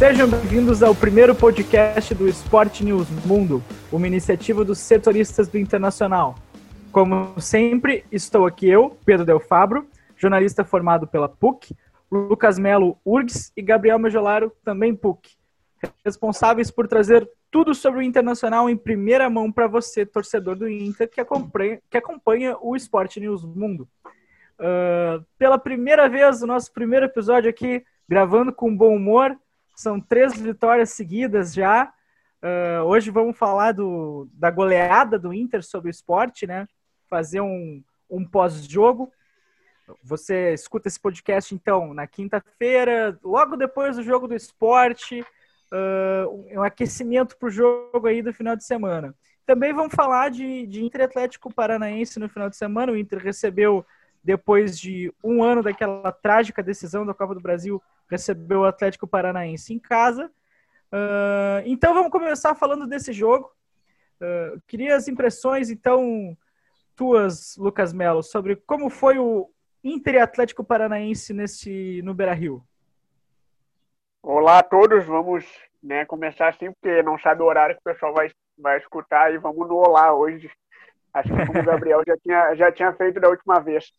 Sejam bem-vindos ao primeiro podcast do Sport News Mundo, uma iniciativa dos setoristas do Internacional. Como sempre, estou aqui eu, Pedro Del Fabro, jornalista formado pela PUC, Lucas Melo URGS e Gabriel Majolaro, também PUC, responsáveis por trazer tudo sobre o Internacional em primeira mão para você, torcedor do Inter, que acompanha, que acompanha o Sport News Mundo. Uh, pela primeira vez, o nosso primeiro episódio aqui, gravando com bom humor, são três vitórias seguidas já. Uh, hoje vamos falar do, da goleada do Inter sobre o esporte, né? Fazer um, um pós-jogo. Você escuta esse podcast, então, na quinta-feira, logo depois do jogo do esporte, uh, um aquecimento para o jogo aí do final de semana. Também vamos falar de, de Inter Atlético Paranaense no final de semana. O Inter recebeu, depois de um ano daquela trágica decisão da Copa do Brasil, recebeu o Atlético Paranaense em casa. Uh, então vamos começar falando desse jogo. Uh, queria as impressões, então, tuas, Lucas Melo, sobre como foi o Inter e Atlético Paranaense nesse, no Beira-Rio. Olá a todos, vamos né, começar assim, porque não sabe o horário que o pessoal vai, vai escutar e vamos no Olá hoje. Acho que o Gabriel já tinha, já tinha feito da última vez.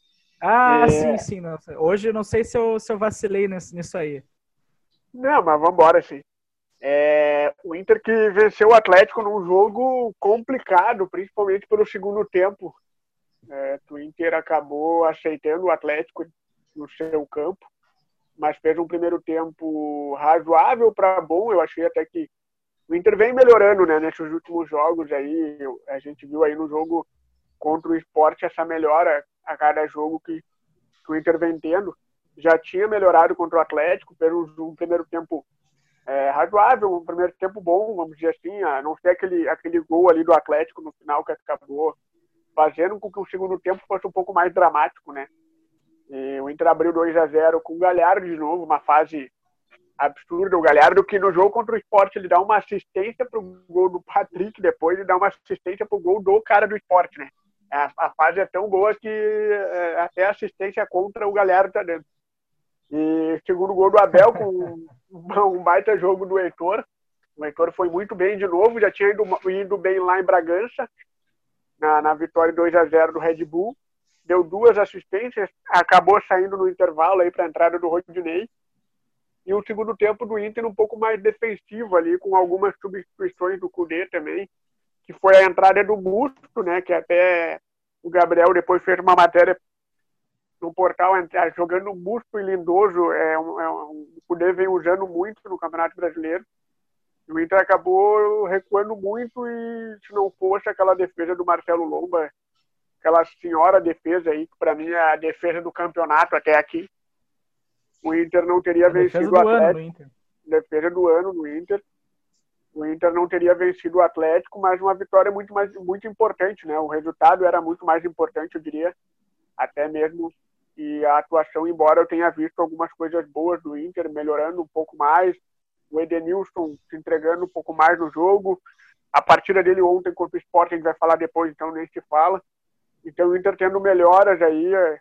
Ah, é... sim, sim. Nossa. Hoje eu não sei se eu, se eu vacilei nisso, nisso aí. Não, mas vamos embora, sim. É, o Inter que venceu o Atlético num jogo complicado, principalmente pelo segundo tempo. É, o Inter acabou aceitando o Atlético no seu campo, mas fez um primeiro tempo razoável para bom. Eu achei até que o Inter vem melhorando né, nesses últimos jogos aí. A gente viu aí no jogo contra o esporte essa melhora a cada jogo que, que o Inter vem tendo. Já tinha melhorado contra o Atlético, fez um, primeiro tempo é, razoável, um primeiro tempo bom, vamos dizer assim, a não ser aquele, aquele gol ali do Atlético no final que acabou fazendo com que o segundo tempo fosse um pouco mais dramático, né? E o Inter abriu 2 a 0 com o Galhardo de novo, uma fase absurda. O Galhardo que no jogo contra o Esporte ele dá uma assistência pro gol do Patrick depois e dá uma assistência pro gol do cara do Esporte, né? A, a fase é tão boa que é, até assistência contra o Galhardo tá dentro. E segundo gol do Abel com um, um baita jogo do Heitor. O Heitor foi muito bem de novo, já tinha ido, ido bem lá em Bragança, na, na vitória 2 a 0 do Red Bull. Deu duas assistências, acabou saindo no intervalo aí para a entrada do Rodinei. E o segundo tempo do Inter um pouco mais defensivo ali, com algumas substituições do Cudê também, que foi a entrada do Busto, né, que até o Gabriel depois fez uma matéria no portal jogando Busto e Lindoso, é um, é um, o Cudê vem usando muito no Campeonato Brasileiro. O Inter acabou recuando muito e se não fosse aquela defesa do Marcelo Lomba, aquela senhora defesa aí, que para mim é a defesa do campeonato até aqui, o Inter não teria a vencido o Atlético. Defesa do ano no Inter. O Inter não teria vencido o Atlético, mas uma vitória muito mais muito importante, né? O resultado era muito mais importante, eu diria, até mesmo e a atuação, embora eu tenha visto algumas coisas boas do Inter melhorando um pouco mais, o Edenilson se entregando um pouco mais no jogo. A partida dele ontem contra o Sport, a gente vai falar depois, então nem se fala. Então o Inter tendo melhoras aí, é,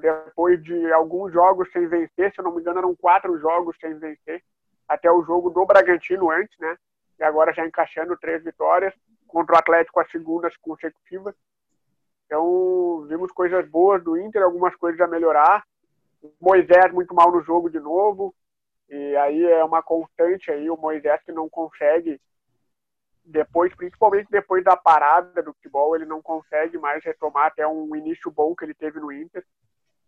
depois de alguns jogos sem vencer, se eu não me engano eram quatro jogos sem vencer, até o jogo do Bragantino antes, né? E agora já encaixando três vitórias, contra o Atlético as segundas consecutivas. Então vimos coisas boas do Inter, algumas coisas a melhorar. Moisés muito mal no jogo de novo, e aí é uma constante aí, o Moisés que não consegue, depois, principalmente depois da parada do futebol, ele não consegue mais retomar até um início bom que ele teve no Inter.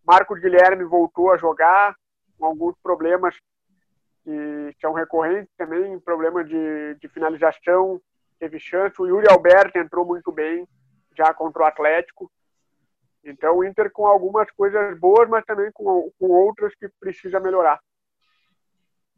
Marcos Guilherme voltou a jogar, com alguns problemas que são recorrentes também, problema de, de finalização, teve chance. O Yuri Alberto entrou muito bem, já contra o Atlético. Então o Inter com algumas coisas boas, mas também com, com outras que precisa melhorar.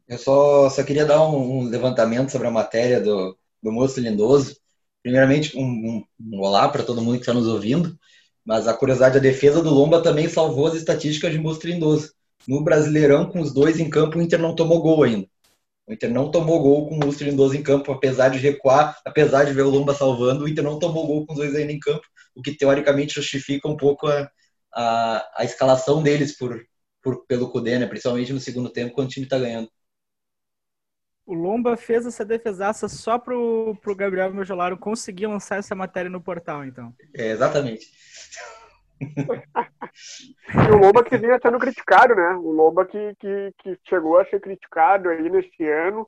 Eu só, só queria dar um, um levantamento sobre a matéria do, do Moço Lindoso. Primeiramente, um, um, um olá para todo mundo que está nos ouvindo. Mas a curiosidade, a defesa do Lomba também salvou as estatísticas de Moço Lindoso. No Brasileirão, com os dois em campo, o Inter não tomou gol ainda. O Inter não tomou gol com o Lúcio Lindoso em campo, apesar de recuar, apesar de ver o Lomba salvando, o Inter não tomou gol com os dois ainda em campo, o que teoricamente justifica um pouco a, a, a escalação deles por, por, pelo Cudê, né? principalmente no segundo tempo, quando o time está ganhando. O Lomba fez essa defesaça só pro, pro Gabriel Mejolaro conseguir lançar essa matéria no portal, então. É, exatamente. E o Lomba que vinha sendo criticado, né? O Lomba que, que, que chegou a ser criticado aí neste ano.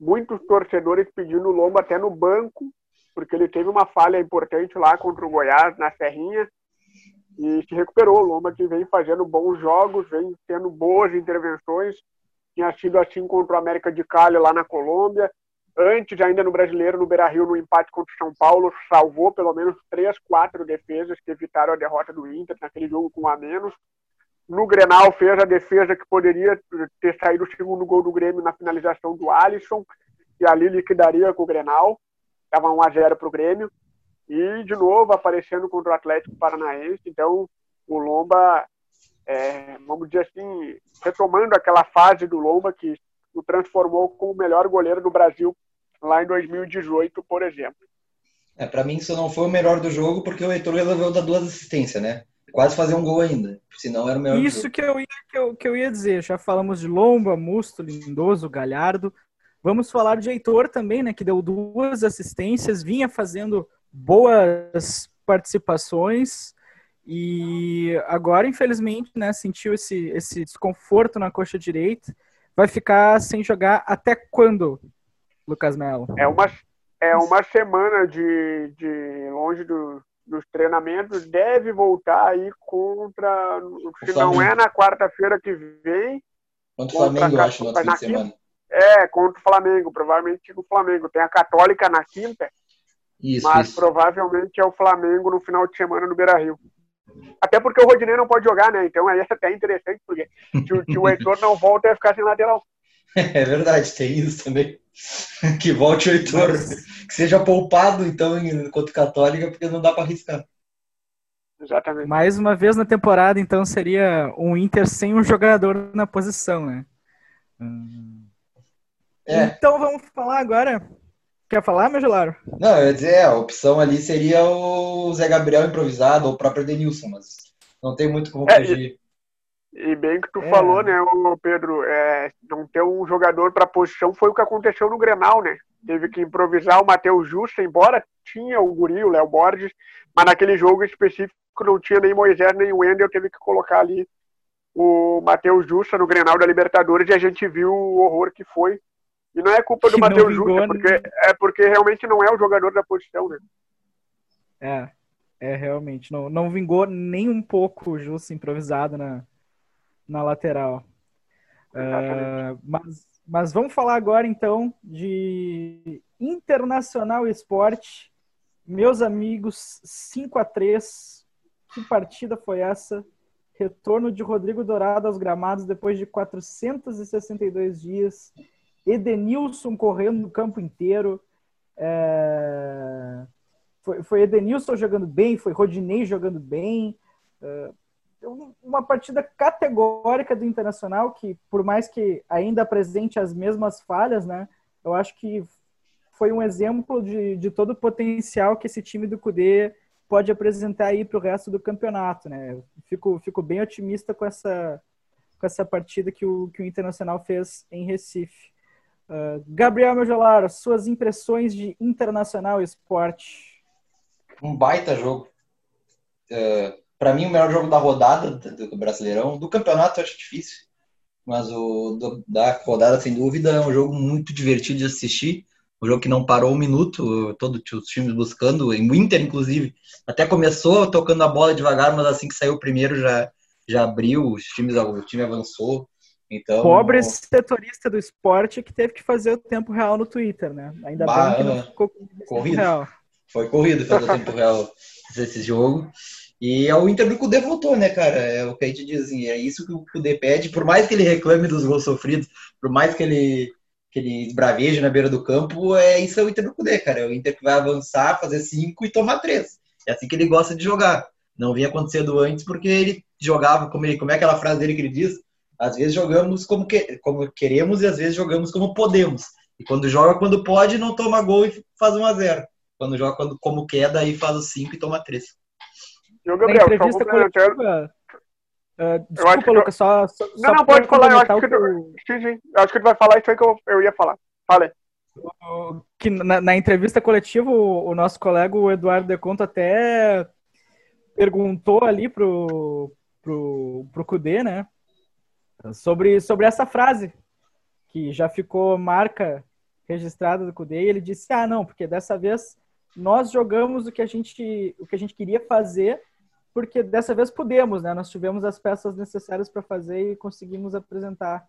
Muitos torcedores pedindo o Lomba até no banco, porque ele teve uma falha importante lá contra o Goiás, na Serrinha, e se recuperou. O Lomba que vem fazendo bons jogos, vem tendo boas intervenções. Tinha sido assim contra o América de Cali lá na Colômbia. Antes, ainda no Brasileiro, no Beira-Rio, no empate contra o São Paulo, salvou pelo menos três, quatro defesas que evitaram a derrota do Inter naquele jogo com um a menos. No Grenal, fez a defesa que poderia ter saído o segundo gol do Grêmio na finalização do Alisson, e ali liquidaria com o Grenal. Estava 1 a 0 para o Grêmio. E, de novo, aparecendo contra o Atlético Paranaense. Então, o Lomba, é, vamos dizer assim, retomando aquela fase do Lomba que o transformou como o melhor goleiro do Brasil lá em 2018, por exemplo. É, para mim isso não foi o melhor do jogo porque o Heitor resolveu dar duas assistências, né? Quase fazer um gol ainda, senão era o melhor Isso que eu, ia, que, eu, que eu ia dizer, já falamos de Lomba, Musto, Lindoso, Galhardo. Vamos falar de Heitor também, né, que deu duas assistências, vinha fazendo boas participações e agora, infelizmente, né, sentiu esse, esse desconforto na coxa direita vai ficar sem jogar até quando, Lucas Melo? É uma, é uma semana de, de longe do, dos treinamentos, deve voltar aí contra. Se não é na quarta-feira que vem. Contra o Flamengo, eu acho, no outro fim de semana. É, contra o Flamengo, provavelmente o Flamengo. Tem a Católica na quinta, isso, mas isso. provavelmente é o Flamengo no final de semana no Beira Rio. Até porque o Rodinei não pode jogar, né? Então aí é até interessante, porque se o, se o Heitor não volta, ia ficar sem lateral. É verdade, tem isso também. Que volte o Heitor, que seja poupado, então, enquanto católica, porque não dá para arriscar. Exatamente. Mais uma vez na temporada, então, seria um Inter sem um jogador na posição, né? Hum. É. Então vamos falar agora Quer falar, meu gelaro? Não, eu ia dizer, a opção ali seria o Zé Gabriel improvisado ou o próprio Denilson, mas não tem muito como é, fugir. E, e, bem que tu é. falou, né, Pedro, é, não ter um jogador para posição foi o que aconteceu no Grenal, né? Teve que improvisar o Matheus Justo, embora tinha o Guri, o Léo Borges, mas naquele jogo específico não tinha nem Moisés nem o Wendel, teve que colocar ali o Matheus Justa no Grenal da Libertadores e a gente viu o horror que foi e não é culpa do Matheus Justa, é porque, é porque realmente não é o jogador da posição, né? É, é realmente. Não, não vingou nem um pouco o Justo improvisado na, na lateral. Uh, mas, mas vamos falar agora então de Internacional Esporte. Meus amigos, 5 a 3 Que partida foi essa? Retorno de Rodrigo Dourado aos gramados depois de 462 dias Edenilson correndo no campo inteiro. É... Foi, foi Edenilson jogando bem, foi Rodinei jogando bem. É... Uma partida categórica do Internacional que, por mais que ainda apresente as mesmas falhas, né, eu acho que foi um exemplo de, de todo o potencial que esse time do Cudê pode apresentar aí para o resto do campeonato. Né? Fico, fico bem otimista com essa, com essa partida que o, que o Internacional fez em Recife. Uh, Gabriel Mejolar, suas impressões de Internacional Esporte. Um baita jogo. Uh, é, Para mim, o melhor jogo da rodada do Brasileirão. Do campeonato, eu acho difícil. Mas o do, da rodada, sem dúvida, é um jogo muito divertido de assistir. Um jogo que não parou um minuto, todos os times buscando, o Inter, inclusive. Até começou tocando a bola devagar, mas assim que saiu o primeiro já, já abriu, os times, o time avançou. Então, Pobre setorista do esporte que teve que fazer o tempo real no Twitter, né? Ainda bah, bem que não ficou corrido. real. Foi corrido fazer o tempo real desse jogo. E é o Inter do Cudê voltou, né, cara? É o que a gente diz assim, é isso que o Cudê pede, por mais que ele reclame dos gols sofridos, por mais que ele, que ele esbraveje na beira do campo, é isso é o Inter do Cudê, cara. É o Inter que vai avançar, fazer cinco e tomar três. É assim que ele gosta de jogar. Não vinha acontecendo antes porque ele jogava, como, ele, como é aquela frase dele que ele diz? Às vezes jogamos como, que, como queremos e às vezes jogamos como podemos. E quando joga quando pode, não toma gol e faz 1 a 0 Quando joga quando, como quer, daí faz o 5 e toma 3. E o Gabriel, Na entrevista coletiva, uh, desculpa, Lucas, só, só, Não, não, pode falar, eu acho que, tu, sim, sim, eu acho que tu vai falar isso aí que eu, eu ia falar. Fala. Que na, na, entrevista coletiva, o, o, nosso colega, o Eduardo De Conto, até perguntou ali pro, pro, pro Cudê, né? Sobre, sobre essa frase, que já ficou marca registrada do Cudê, e ele disse, ah, não, porque dessa vez nós jogamos o que a gente, o que a gente queria fazer, porque dessa vez pudemos, né? Nós tivemos as peças necessárias para fazer e conseguimos apresentar.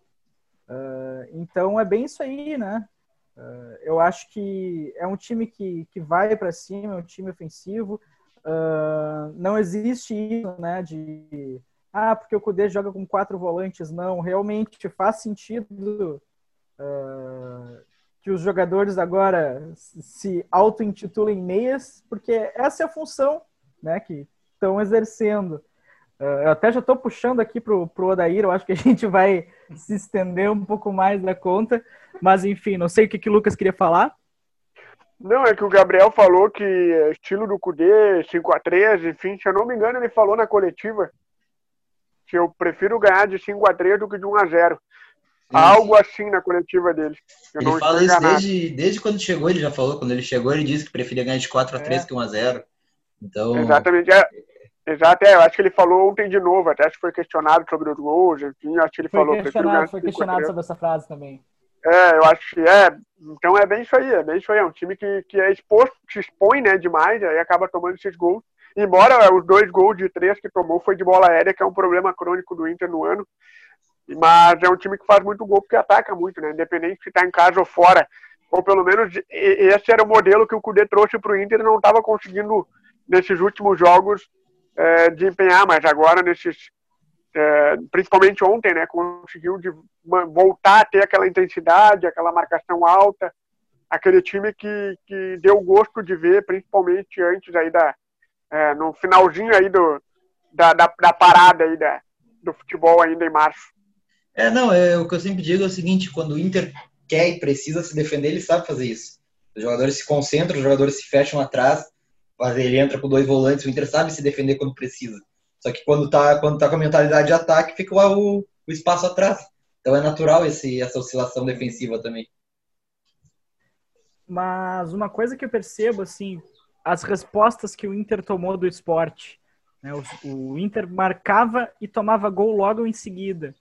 Uh, então é bem isso aí, né? Uh, eu acho que é um time que, que vai para cima, é um time ofensivo. Uh, não existe isso, né? De ah, porque o Cudê joga com quatro volantes. Não, realmente faz sentido que os jogadores agora se auto-intitulem meias, porque essa é a função né, que estão exercendo. Uh, eu até já estou puxando aqui para o Odair, eu acho que a gente vai se estender um pouco mais da conta, mas enfim, não sei o que, que o Lucas queria falar. Não, é que o Gabriel falou que estilo do Cudê, 5x3, enfim, se eu não me engano, ele falou na coletiva que eu prefiro ganhar de 5x3 do que de 1x0. Algo assim na coletiva dele. Eu ele fala isso desde, desde quando chegou, ele já falou. Quando ele chegou, ele disse que preferia ganhar de 4 x 3 é. que 1 x 0 Então... Exatamente. É, exato, é, eu acho que ele falou ontem de novo, até acho que foi questionado sobre os gols, enfim, acho que ele foi falou. Questionado, foi questionado sobre essa frase também. É, eu acho que é. Então é bem isso aí, é bem isso aí. É um time que, que é exposto, se expõe né, demais, aí acaba tomando esses gols. Embora os dois gols de três que tomou foi de bola aérea, que é um problema crônico do Inter no ano. Mas é um time que faz muito gol porque ataca muito, né? Independente se está em casa ou fora. Ou pelo menos esse era o modelo que o Cudê trouxe para o Inter e não estava conseguindo, nesses últimos jogos, é, desempenhar, mas agora, nesses, é, principalmente ontem, né? Conseguiu de, voltar a ter aquela intensidade, aquela marcação alta, aquele time que, que deu gosto de ver, principalmente antes aí da. É, no finalzinho aí do, da, da, da parada aí da, do futebol ainda em março. É, não, é, o que eu sempre digo é o seguinte, quando o Inter quer e precisa se defender, ele sabe fazer isso. Os jogadores se concentram, os jogadores se fecham atrás, ele entra com dois volantes, o Inter sabe se defender quando precisa. Só que quando tá, quando tá com a mentalidade de ataque, fica o, o espaço atrás. Então é natural esse, essa oscilação defensiva também. Mas uma coisa que eu percebo, assim, as respostas que o Inter tomou do esporte. Né? O, o Inter marcava e tomava gol logo em seguida.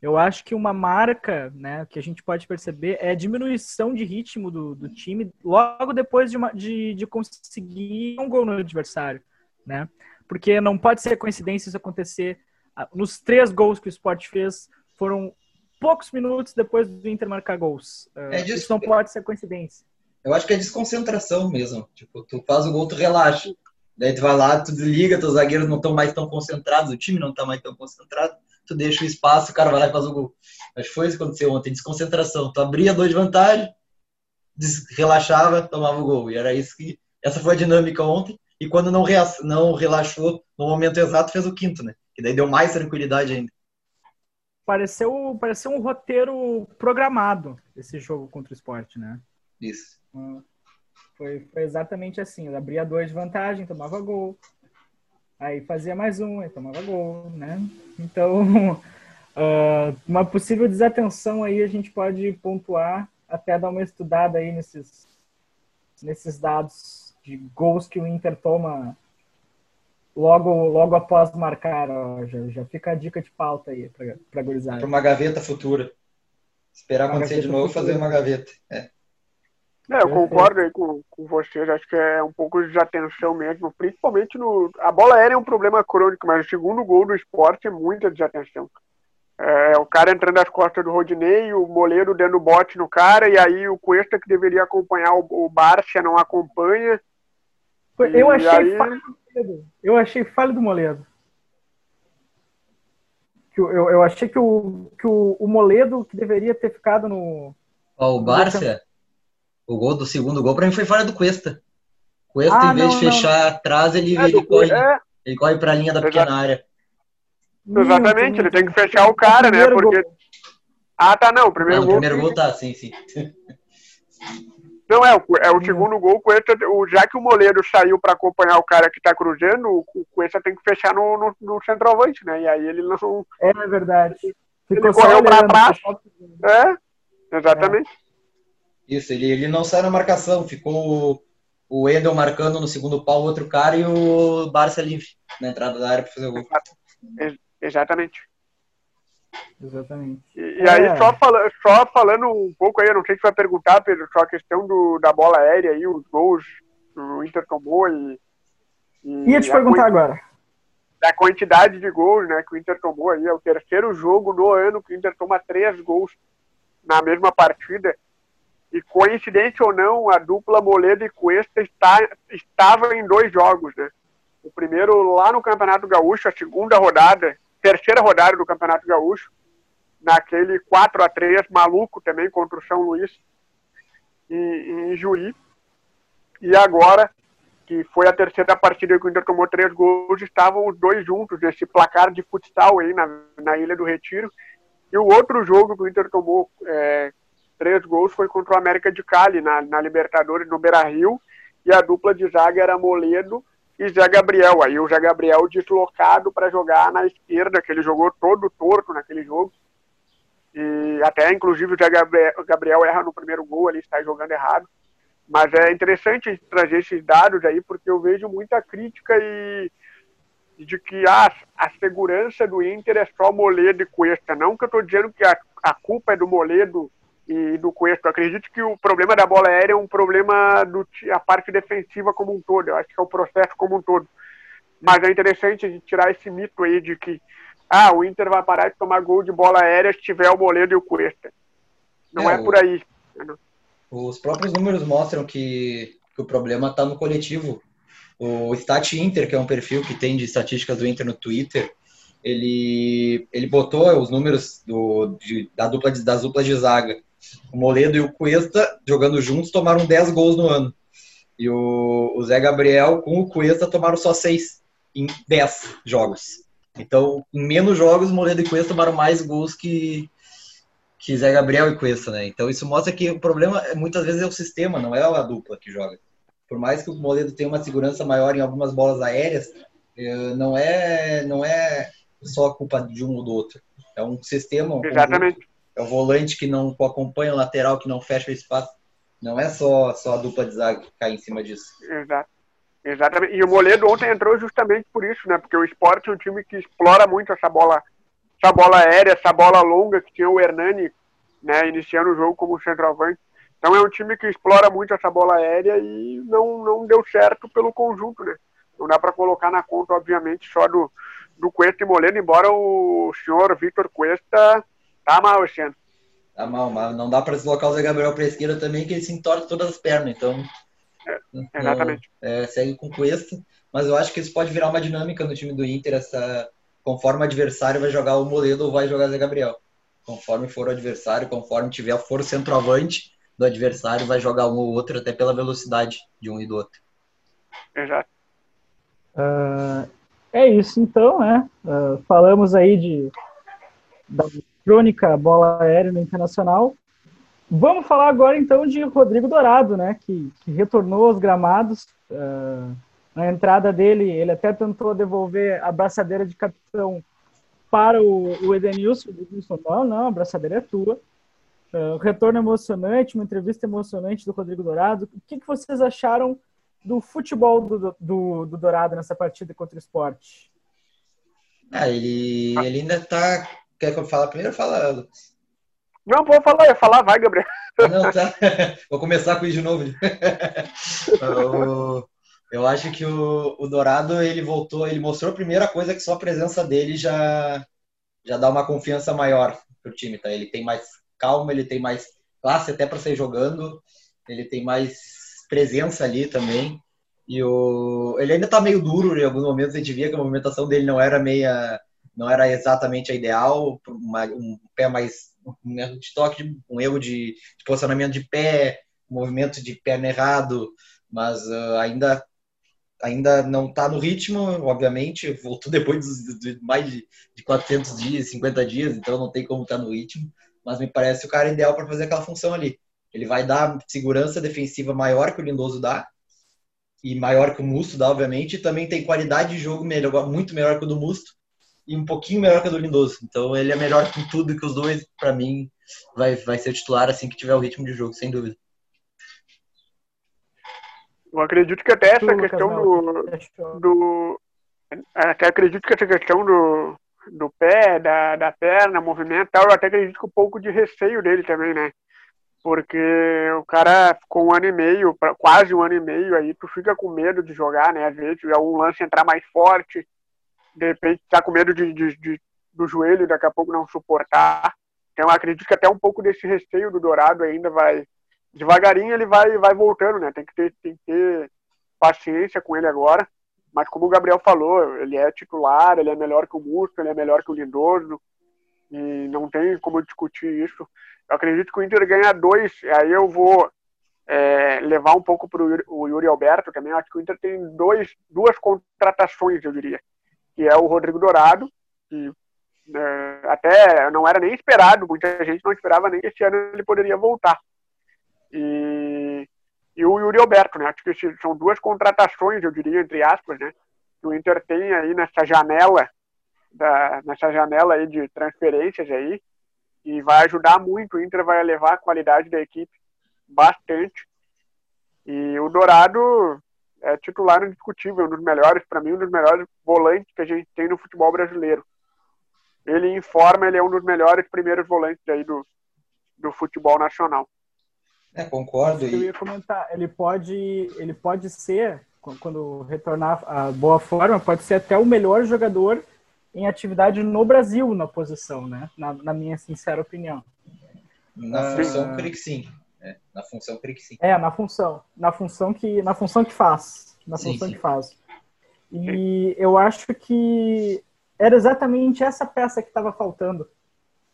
Eu acho que uma marca, né, que a gente pode perceber é a diminuição de ritmo do, do time logo depois de, uma, de, de conseguir um gol no adversário, né? Porque não pode ser coincidência isso acontecer. Ah, nos três gols que o Sport fez, foram poucos minutos depois do Inter marcar gols. Ah, é Isso não pode ser coincidência. Eu acho que é desconcentração mesmo. Tipo, tu faz o gol, tu relaxa. Daí tu vai lá, tu desliga, teus zagueiros não estão mais tão concentrados, o time não está mais tão concentrado tu deixa o espaço, o cara vai lá e faz o gol. Mas foi isso que aconteceu ontem, desconcentração. Tu abria dois de vantagem, relaxava, tomava o gol. E era isso que. Essa foi a dinâmica ontem. E quando não, não relaxou no momento exato, fez o quinto, né? Que daí deu mais tranquilidade ainda. Pareceu, pareceu um roteiro programado esse jogo contra o esporte, né? Isso. Foi, foi exatamente assim. Ele abria dois de vantagem, tomava gol. Aí fazia mais um, aí tomava gol, né? Então, uh, uma possível desatenção aí a gente pode pontuar, até dar uma estudada aí nesses, nesses dados de gols que o Inter toma logo, logo após marcar. Ó, já, já fica a dica de pauta aí para gurizada. Para uma gaveta futura. Esperar uma acontecer de novo e fazer uma gaveta. É. É, eu concordo aí com, com vocês, acho que é um pouco de desatenção mesmo, principalmente no. A bola aérea é um problema crônico, mas o segundo gol do esporte é muita desatenção. É, o cara entrando nas costas do Rodinei, o Moleiro dando bote no cara, e aí o Cuesta que deveria acompanhar o, o Barcia não acompanha. Eu achei aí... falho do Moledo. Eu achei falho do Moledo. Eu, eu, eu achei que, o, que o, o Moledo que deveria ter ficado no. Ó, o Barcia? O gol do segundo gol, para mim, foi fora do Cuesta. Cuesta, ah, em vez não, de fechar não. atrás, ele, é, ele, corre, é. ele corre para a linha da pequena área. Exatamente, ele tem que fechar o cara, né? Porque. Gol. Ah, tá, não. O primeiro não, gol. O primeiro gol tá, sim, sim. Não, é, é o segundo gol, Cuesta, o, já que o Moleiro saiu para acompanhar o cara que tá cruzando, o, Cuesta tem que fechar no, no, no, centroavante, né? E aí ele não. É verdade. Ficou ele correu para trás. É, exatamente. É. Isso, ele, ele não saiu na marcação, ficou o, o Edel marcando no segundo pau o outro cara e o Barça livre na entrada da área para fazer o gol. Exatamente. Exatamente. E, e aí, é. só, fala, só falando um pouco aí, eu não sei se vai perguntar, Pedro, só a questão do, da bola aérea aí, os gols o Inter tomou e. e Ia te perguntar agora. Da quantidade de gols né, que o Inter tomou aí, é o terceiro jogo no ano que o Inter toma três gols na mesma partida. E coincidência ou não, a dupla Moledo e Cuesta está, estava em dois jogos, né? O primeiro lá no Campeonato Gaúcho, a segunda rodada, terceira rodada do Campeonato Gaúcho, naquele 4 a 3 maluco também contra o São Luís em, em Juí. E agora, que foi a terceira partida que o Inter tomou três gols, estavam os dois juntos nesse placar de futsal aí na, na Ilha do Retiro. E o outro jogo que o Inter tomou é, três gols foi contra o América de Cali, na, na Libertadores, no Beira-Rio. E a dupla de zaga era Moledo e Zé Gabriel. Aí o Zé Gabriel deslocado para jogar na esquerda, que ele jogou todo torto naquele jogo. E até, inclusive, o Zé Gabriel erra no primeiro gol, ele está jogando errado. Mas é interessante trazer esses dados aí, porque eu vejo muita crítica e de que ah, a segurança do Inter é só Moledo e Cuesta. Não que eu estou dizendo que a, a culpa é do Moledo e do Cuesta. Eu acredito que o problema da bola aérea é um problema do a parte defensiva como um todo. Eu acho que é o processo como um todo. Mas é interessante a gente tirar esse mito aí de que ah, o Inter vai parar de tomar gol de bola aérea se tiver o Moledo e o Cuesta. Não é, é por aí. Os próprios números mostram que, que o problema está no coletivo. O Stat Inter, que é um perfil que tem de estatísticas do Inter no Twitter, ele, ele botou os números do, de, da dupla de, das duplas de zaga o Moledo e o Cuesta, jogando juntos, tomaram 10 gols no ano. E o, o Zé Gabriel com o Cuesta tomaram só 6 em 10 jogos. Então, em menos jogos, Moledo e Cuesta tomaram mais gols que, que Zé Gabriel e Cuesta, né? Então, isso mostra que o problema muitas vezes é o sistema, não é a dupla que joga. Por mais que o Moledo tenha uma segurança maior em algumas bolas aéreas, eh, não é, não é só culpa de um ou do outro. É um sistema. Exatamente é o volante que não acompanha o lateral, que não fecha o espaço. Não é só, só a dupla de zaga que cai em cima disso. Exato. Exatamente. E o Moledo ontem entrou justamente por isso, né? Porque o esporte é um time que explora muito essa bola, essa bola aérea, essa bola longa que tinha o Hernani, né? Iniciando o jogo como centroavante. Então é um time que explora muito essa bola aérea e não, não deu certo pelo conjunto, né? Não dá para colocar na conta, obviamente, só do, do Cuesta e Moledo, embora o senhor Vitor Cuesta Tá mal esse ano. Tá mal, mas não dá para deslocar o Zé Gabriel para a esquerda também, que ele se entorta todas as pernas. Então, é, exatamente. É, segue com Cuesta. Mas eu acho que isso pode virar uma dinâmica no time do Inter, essa, conforme o adversário vai jogar o Moledo ou vai jogar o Zé Gabriel. Conforme for o adversário, conforme tiver for o centroavante do adversário, vai jogar um ou outro, até pela velocidade de um e do outro. Exato. Uh, é isso então, né? Uh, falamos aí de da crônica bola aérea no Internacional. Vamos falar agora então de Rodrigo Dourado, né, que, que retornou aos gramados. Uh, na entrada dele, ele até tentou devolver a braçadeira de capitão para o, o Edenilson. Edenilson, não, não, a braçadeira é tua. Uh, retorno emocionante, uma entrevista emocionante do Rodrigo Dourado. O que, que vocês acharam do futebol do, do, do Dourado nessa partida contra o esporte? Ah, ele, ele ainda está Quer que eu fale primeiro? Fala, Lucas. Não, pode falar, ia falar, vai, Gabriel. Não, tá. Vou começar com isso de novo. eu, eu acho que o, o Dourado, ele voltou, ele mostrou a primeira coisa que só a presença dele já, já dá uma confiança maior pro time, tá? Ele tem mais calma, ele tem mais classe até para sair jogando, ele tem mais presença ali também. E o, ele ainda tá meio duro em alguns momentos, a gente via que a movimentação dele não era meia não era exatamente a ideal, uma, um pé mais um erro de toque, um erro de, de, posicionamento de pé, movimento de perna errado, mas uh, ainda ainda não está no ritmo, obviamente, voltou depois de, mais de, de 400 dias, 50 dias, então não tem como estar tá no ritmo, mas me parece o cara ideal para fazer aquela função ali. Ele vai dar segurança defensiva maior que o Lindoso dá, e maior que o Musto dá, obviamente, e também tem qualidade de jogo melhor, muito melhor que o do Musto, e um pouquinho melhor que a do Lindoso. Então ele é melhor com tudo que os dois, para mim, vai, vai ser titular assim que tiver o ritmo de jogo, sem dúvida. Eu acredito que até essa questão do, do. Até acredito que essa questão do, do pé, da, da perna, movimento tal, eu até acredito que um pouco de receio dele também, né? Porque o cara ficou um ano e meio, quase um ano e meio aí, tu fica com medo de jogar, né? Às vezes é um lance entrar mais forte, de repente tá com medo de, de, de do joelho daqui a pouco não suportar. Então acredito que até um pouco desse receio do Dourado ainda vai. Devagarinho ele vai, vai voltando, né? Tem que, ter, tem que ter paciência com ele agora. Mas como o Gabriel falou, ele é titular, ele é melhor que o Musto, ele é melhor que o Lindoso. E não tem como discutir isso. Eu acredito que o Inter ganha dois, aí eu vou é, levar um pouco para o Yuri Alberto também. Eu acho que o Inter tem dois, duas contratações, eu diria. Que é o Rodrigo Dourado, que é, até não era nem esperado, muita gente não esperava nem que esse ano ele poderia voltar. E, e o Yuri Alberto, né? Acho que são duas contratações, eu diria, entre aspas, né? Que o Inter tem aí nessa janela, da, nessa janela aí de transferências aí, e vai ajudar muito. O Inter vai elevar a qualidade da equipe bastante. E o Dourado é titular indiscutível, um dos melhores, para mim, um dos melhores volantes que a gente tem no futebol brasileiro ele em forma, ele é um dos melhores primeiros volantes aí do, do futebol nacional. É, concordo. Eu ia comentar, ele pode, ele pode ser, quando retornar a boa forma, pode ser até o melhor jogador em atividade no Brasil na posição, né? Na, na minha sincera opinião. Na função, creio que sim. É, na função, sim. É, na função. Na função que, na função que faz. Na função sim, sim. que faz. E eu acho que era exatamente essa peça que estava faltando,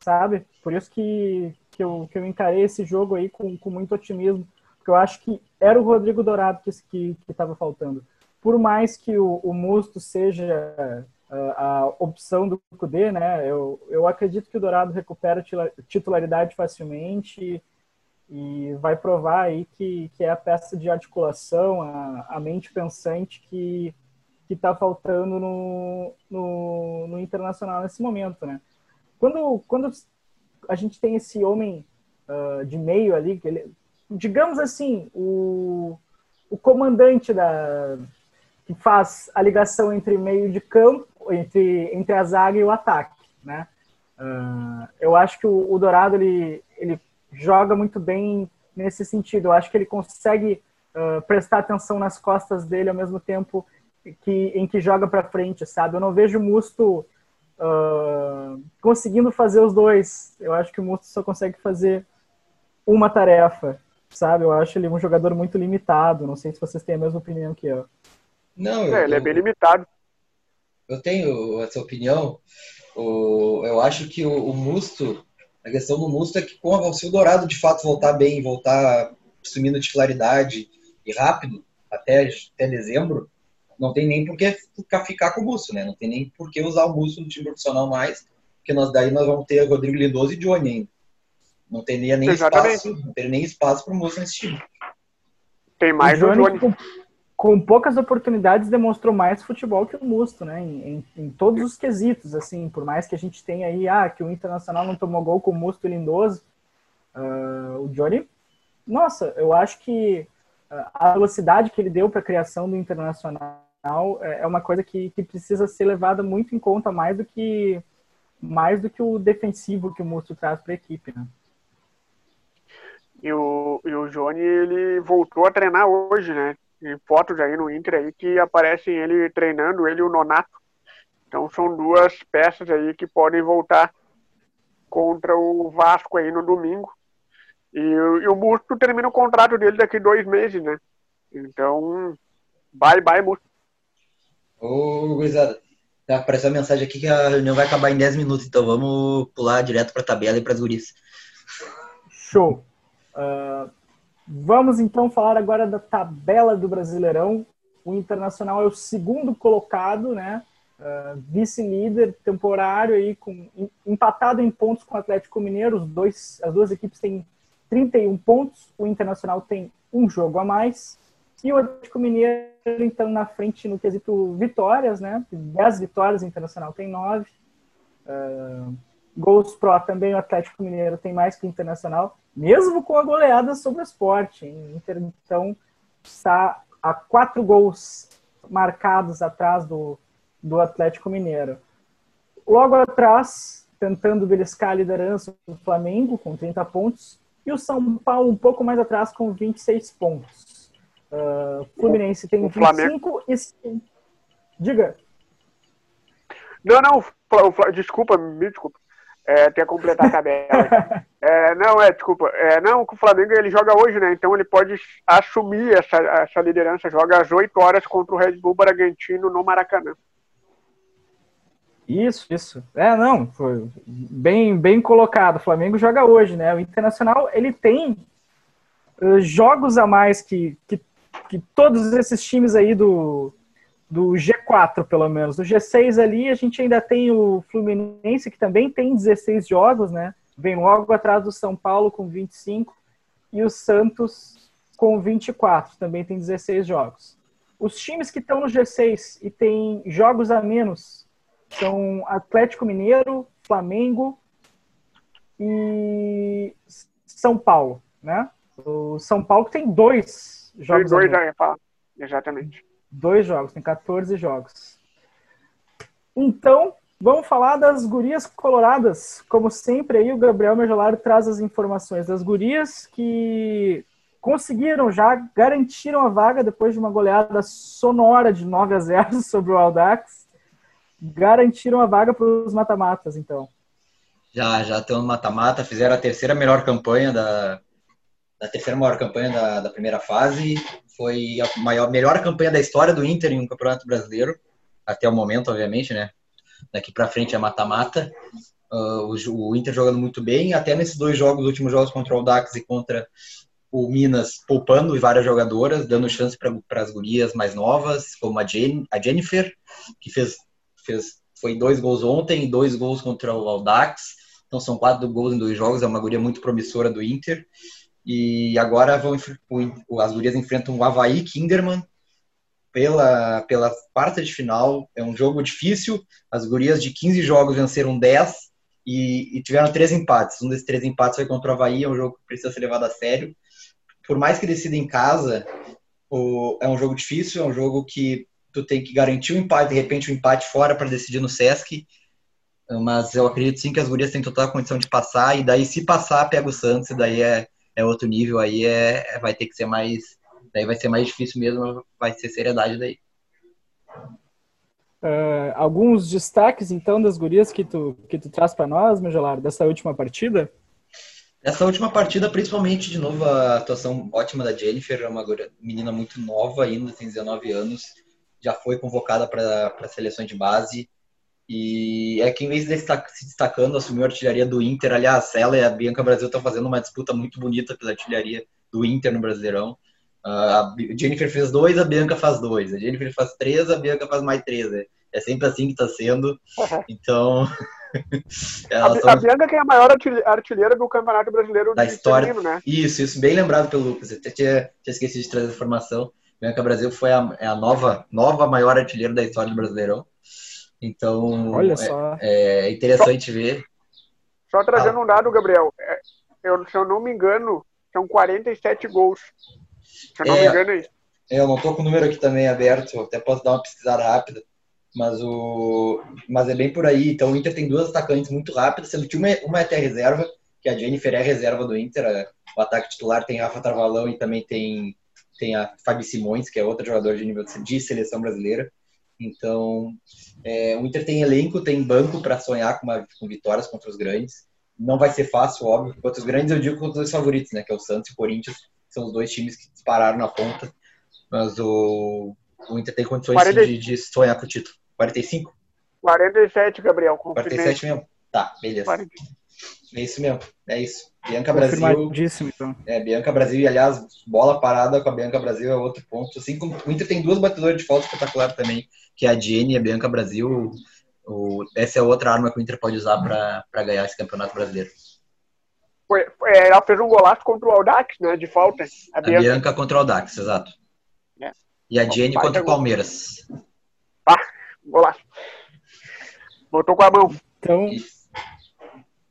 sabe? Por isso que, que, eu, que eu encarei esse jogo aí com, com muito otimismo, porque eu acho que era o Rodrigo Dourado que estava faltando. Por mais que o, o Musto seja a, a opção do Cudê, né? Eu, eu acredito que o Dourado recupera titularidade facilmente e vai provar aí que, que é a peça de articulação, a, a mente pensante que que está faltando no, no, no, Internacional nesse momento, né? Quando, quando a gente tem esse homem uh, de meio ali, que ele, digamos assim, o, o comandante da que faz a ligação entre meio de campo, entre, entre a zaga e o ataque, né? Uh, eu acho que o, o, Dourado ele, ele joga muito bem nesse sentido. Eu acho que ele consegue uh, prestar atenção nas costas dele ao mesmo tempo que, em que joga para frente, sabe? Eu não vejo o Musto uh, conseguindo fazer os dois. Eu acho que o Musto só consegue fazer uma tarefa, sabe? Eu acho ele um jogador muito limitado. Não sei se vocês têm a mesma opinião que eu. Não, é, ele é bem limitado. Eu tenho essa opinião. O, eu acho que o, o Musto, a questão do Musto é que com, se o Dourado de fato voltar bem, voltar assumindo titularidade e rápido, até, até dezembro, não tem nem por que ficar com o Musso, né? Não tem nem por que usar o Musso no time profissional mais, porque nós daí nós vamos ter Rodrigo Lindoso e Johnny ainda. Não teria nem Exatamente. espaço, não teria nem espaço para o Musso nesse time. Tem mais o Johnny. Johnny. Com, poucas oportunidades demonstrou mais futebol que o Musto, né? Em, em, em, todos os quesitos, assim, por mais que a gente tenha aí, ah, que o Internacional não tomou gol com o Musto Lindoso, uh, o Johnny, nossa, eu acho que a velocidade que ele deu para a criação do Internacional é, é uma coisa que, que precisa ser levada muito em conta mais do que mais do que o defensivo que o Musto traz para a equipe, né? E o, e o Johnny, ele voltou a treinar hoje, né? Em fotos aí no Inter aí que aparecem ele treinando, ele e o Nonato. Então são duas peças aí que podem voltar contra o Vasco aí no domingo. E, e o Musto termina o contrato dele daqui dois meses, né? Então, bye bye, Musto. Ô, gurizada, tá apareceu a mensagem aqui que a reunião vai acabar em 10 minutos, então vamos pular direto para a tabela e para as guris. Show. Uh, vamos então falar agora da tabela do Brasileirão. O Internacional é o segundo colocado, né? Uh, vice-líder temporário aí com empatado em pontos com o Atlético Mineiro. Os dois, as duas equipes têm 31 pontos. O Internacional tem um jogo a mais. E o Atlético Mineiro, então, na frente no quesito vitórias, né? 10 vitórias, o Internacional tem 9. Uh, gols Pro também, o Atlético Mineiro tem mais que o Internacional, mesmo com a goleada sobre o esporte. Inter, então, está a quatro gols marcados atrás do, do Atlético Mineiro. Logo atrás, tentando beliscar a liderança do Flamengo com 30 pontos e o São Paulo um pouco mais atrás com 26 pontos. Uh, Fluminense tem 25 e... Diga. Não, não, desculpa, me desculpa. É, que completar a tabela. é, não, é, desculpa. É, não, o Flamengo ele joga hoje, né? Então ele pode assumir essa, essa liderança. Joga às 8 horas contra o Red Bull Bragantino no Maracanã. Isso, isso. É, não, foi bem, bem colocado. O Flamengo joga hoje, né? O Internacional, ele tem uh, jogos a mais que, que, que todos esses times aí do, do G4, pelo menos. Do G6 ali, a gente ainda tem o Fluminense, que também tem 16 jogos, né? Vem logo atrás do São Paulo com 25 e o Santos com 24, também tem 16 jogos. Os times que estão no G6 e têm jogos a menos são Atlético Mineiro, Flamengo e São Paulo, né? O São Paulo tem dois jogos. Dois, dois exatamente dois jogos, tem 14 jogos. Então, vamos falar das gurias coloradas. Como sempre, aí o Gabriel Mergelaro traz as informações das gurias que conseguiram já, garantiram a vaga depois de uma goleada sonora de 9 a 0 sobre o Aldax. Garantiram a vaga para os mata-matas, então. Já, já estão no mata-mata, fizeram a terceira melhor campanha da, da terceira maior campanha da, da primeira fase. Foi a maior, melhor campanha da história do Inter em um campeonato brasileiro, até o momento, obviamente, né? Daqui para frente é mata-mata. Uh, o, o, Inter jogando muito bem, até nesses dois jogos, os últimos jogos contra o Dax e contra o Minas, poupando várias jogadoras, dando chance para as gurias mais novas, como a, Jen, a Jennifer, que fez, fez foi dois gols ontem dois gols contra o Audax. Então são quatro gols em dois jogos, é uma guria muito promissora do Inter. E agora vão, as gurias enfrentam o Havaí Kinderman pela, pela quarta de final. É um jogo difícil. As gurias de 15 jogos venceram 10 e, e tiveram três empates. Um desses três empates foi contra o Havaí, é um jogo que precisa ser levado a sério. Por mais que decida em casa, o, é um jogo difícil, é um jogo que tu tem que garantir o um empate, de repente o um empate fora para decidir no Sesc. Mas eu acredito sim que as gurias têm total condição de passar, e daí se passar, pega o Santos, e daí é, é outro nível, aí é, é, vai ter que ser mais. Daí vai ser mais difícil mesmo, vai ser seriedade daí. Uh, alguns destaques, então, das gurias que tu, que tu traz para nós, Mejolar, dessa última partida? Essa última partida, principalmente, de novo, a atuação ótima da Jennifer, é uma menina muito nova ainda, tem 19 anos, já foi convocada para a seleção de base, e é quem vem se destacando, assumiu a artilharia do Inter. Aliás, ela e a Bianca Brasil estão fazendo uma disputa muito bonita pela artilharia do Inter no Brasileirão. A Jennifer fez dois, a Bianca faz dois. A Jennifer faz três, a Bianca faz mais três. É, é sempre assim que está sendo. Então. a, a, Bianca que é a maior artilheira do Campeonato Brasileiro da história. né? Isso, isso, bem lembrado pelo Lucas. Eu até tinha, tinha esquecido de trazer a informação. Bianca Brasil foi a, é a nova, nova maior artilheira da história do Brasileirão. Então, Olha é, só. é, é interessante só, ver. Só trazendo ah. um dado, Gabriel. É, eu, se eu não me engano, são 47 gols. Se eu não é, me engano, é isso. Eu não tô com o número aqui também aberto, eu até posso dar uma pesquisada rápida. Mas, o, mas é bem por aí. Então, o Inter tem duas atacantes muito rápidas, sendo que uma, é, uma é até reserva, que a Jennifer é reserva do Inter. O ataque titular tem Rafa Travalão e também tem, tem a Fabi Simões, que é outra jogadora de nível de seleção brasileira. Então, é, o Inter tem elenco, tem banco para sonhar com, uma, com, vitórias contra os grandes. Não vai ser fácil, óbvio. Contra os grandes, eu digo contra os favoritos, né? Que é o Santos e o Corinthians. São os dois times que dispararam na ponta. Mas o, o Inter tem condições 40... de, de, sonhar com o título. 45? 47, Gabriel. 47 mesmo? Tá, beleza. 40. É isso mesmo, é isso. Bianca Brasil. Então. É, Bianca Brasil, e aliás, bola parada com a Bianca Brasil é outro ponto. Assim como o Inter tem duas batedoras de falta espetacular também, que é a Jenny e a Bianca Brasil. O, essa é outra arma que o Inter pode usar para ganhar esse campeonato brasileiro. Foi, foi, ela fez um golaço contra o Audax, né? De falta. A Bianca, a Bianca contra o Audax, exato. É. E a Jenny contra o Palmeiras. Ah, golaço. Botou com a mão. Então,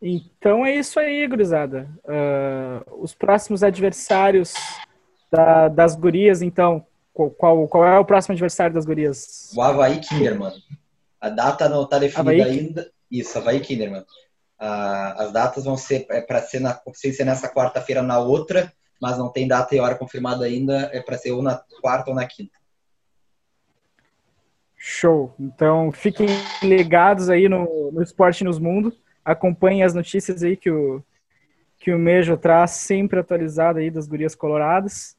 então é isso aí, gurizada. Uh, os próximos adversários da, das gurias, então, qual, qual é o próximo adversário das gurias? O Havaí Kinderman. A data não está definida Havaí? ainda. Isso, Havaí Kinderman. Ah, as datas vão ser é para ser, na, ser nessa quarta-feira na outra, mas não tem data e hora confirmada ainda. É para ser ou na quarta ou na quinta. Show. Então fiquem ligados aí no, no Esporte Nos Mundo. Acompanhem as notícias aí que o, que o Mejo traz, sempre atualizado aí das gurias coloradas.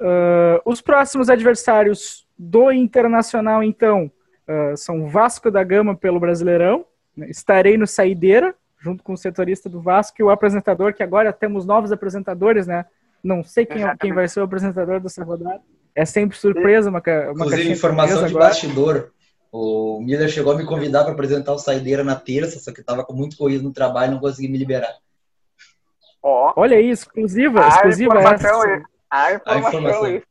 Uh, os próximos adversários do Internacional, então, uh, são Vasco da Gama pelo Brasileirão. Estarei no Saideira, junto com o setorista do Vasco e o apresentador, que agora temos novos apresentadores, né? Não sei quem, quem vai ser o apresentador dessa rodada. É sempre surpresa, uma, uma Inclusive, informação de agora. bastidor. O Miller chegou a me convidar para apresentar o Saideira na terça, só que estava com muito corrido no trabalho e não consegui me liberar. Oh. Olha aí, exclusiva, a exclusiva informação essa. A informação, a informação. aí.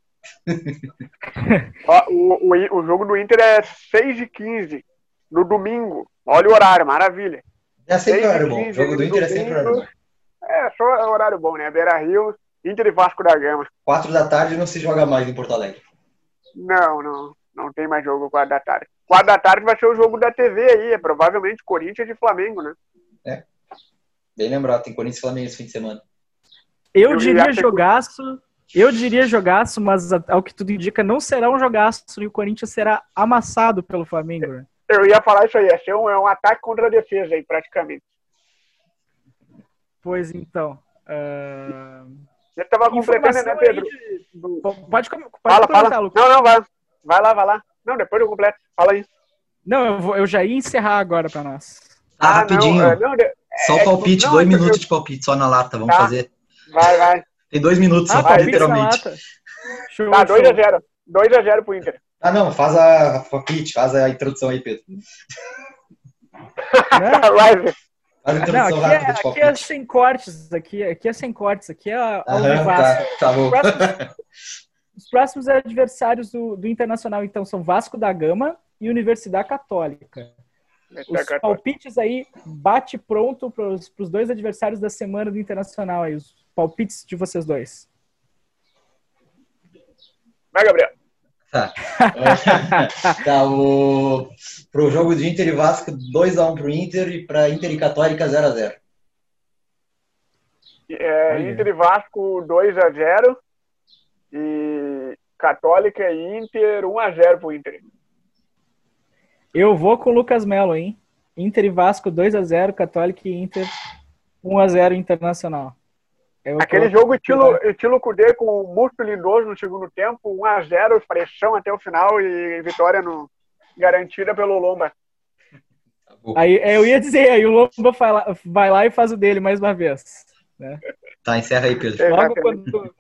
Ó, o, o, o jogo do Inter é 6 e 15 no domingo. Olha o horário, maravilha. É sempre horário bom. O jogo do Inter domingo, é sempre horário bom. É, só horário bom, né? Beira Rio, Inter e Vasco da Gama. Quatro da tarde não se joga mais em Porto Alegre. Não, não. Não tem mais jogo quatro da tarde. Quatro da tarde vai ser o jogo da TV aí. É provavelmente Corinthians e Flamengo, né? É. Bem lembrado, tem Corinthians e Flamengo esse fim de semana. Eu, eu diria jogaço. Eu diria jogaço, mas ao que tudo indica, não será um jogaço e o Corinthians será amassado pelo Flamengo. Né? Eu ia falar isso aí, ia ser um, é um ataque contra a defesa aí, praticamente. Pois então. Uh... Você estava completando, né, Pedro? De... Pode, pode fala, fala. Lucas. Não, não, vai. Vai lá, vai lá. Não, depois eu completo. Fala aí. Não, eu, vou, eu já ia encerrar agora para nós. Ah, ah rapidinho. Não, é, não, só o é palpite, não, dois é minutos eu... de palpite, só na lata, vamos tá. fazer. Vai, vai. Tem dois minutos ah, só, literalmente. Show, tá, 2x0. 2x0 pro Inter. Ah, não, faz a palpite, faz a introdução aí, Pedro. Vai, Faz a não, aqui, é, aqui é, sem cortes, aqui, aqui é sem cortes, aqui é ao Aham, tá, tá bom. Os próximos, os próximos adversários do, do, Internacional, então, são Vasco da Gama e Universidade Católica. Os palpites aí, bate pronto para os dois adversários da semana do Internacional aí, os palpites de vocês dois. Vai, Gabriel. Tá. tá o... Pro jogo de Inter e Vasco, 2x1 pro Inter e pra Inter e Católica 0x0. É, Inter e Vasco 2x0 e Católica e Inter 1x0 pro Inter. Eu vou com o Lucas Melo, hein? Inter e Vasco 2x0, Católica e Inter 1x0 Internacional. Eu Aquele tô... jogo estilo, estilo Cudê com o Murto Lindoso no segundo tempo, 1x0, pressão até o final e vitória no, garantida pelo Lomba. Tá aí eu ia dizer, aí o Lomba vai lá, vai lá e faz o dele mais uma vez. Né? Tá, encerra aí, Pedro. Logo quando.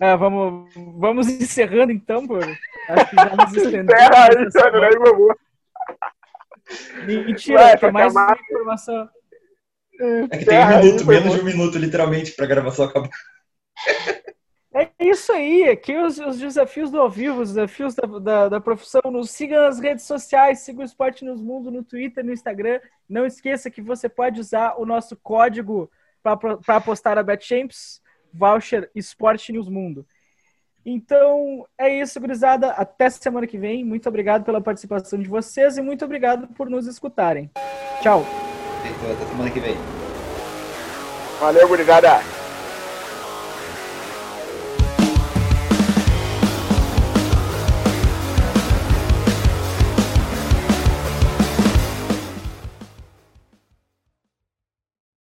É, vamos, vamos encerrando então, por. Acho que já nos estendemos. Encerra aí, Sandro, aí, meu Mentira, Ué, tem mais uma informação. É que tem um minuto, menos de um minuto, literalmente, pra gravação acabar. É isso aí, aqui os, os desafios do ao vivo, os desafios da, da, da, profissão. Nos siga nas redes sociais, siga o Esporte Nos Mundo no Twitter, no Instagram. Não esqueça que você pode usar o nosso código para apostar a BetChamps, voucher Esporte News Mundo. Então, é isso, gurizada. Até semana que vem. Muito obrigado pela participação de vocês e muito obrigado por nos escutarem. Tchau. Até semana que vem. Valeu, gurizada.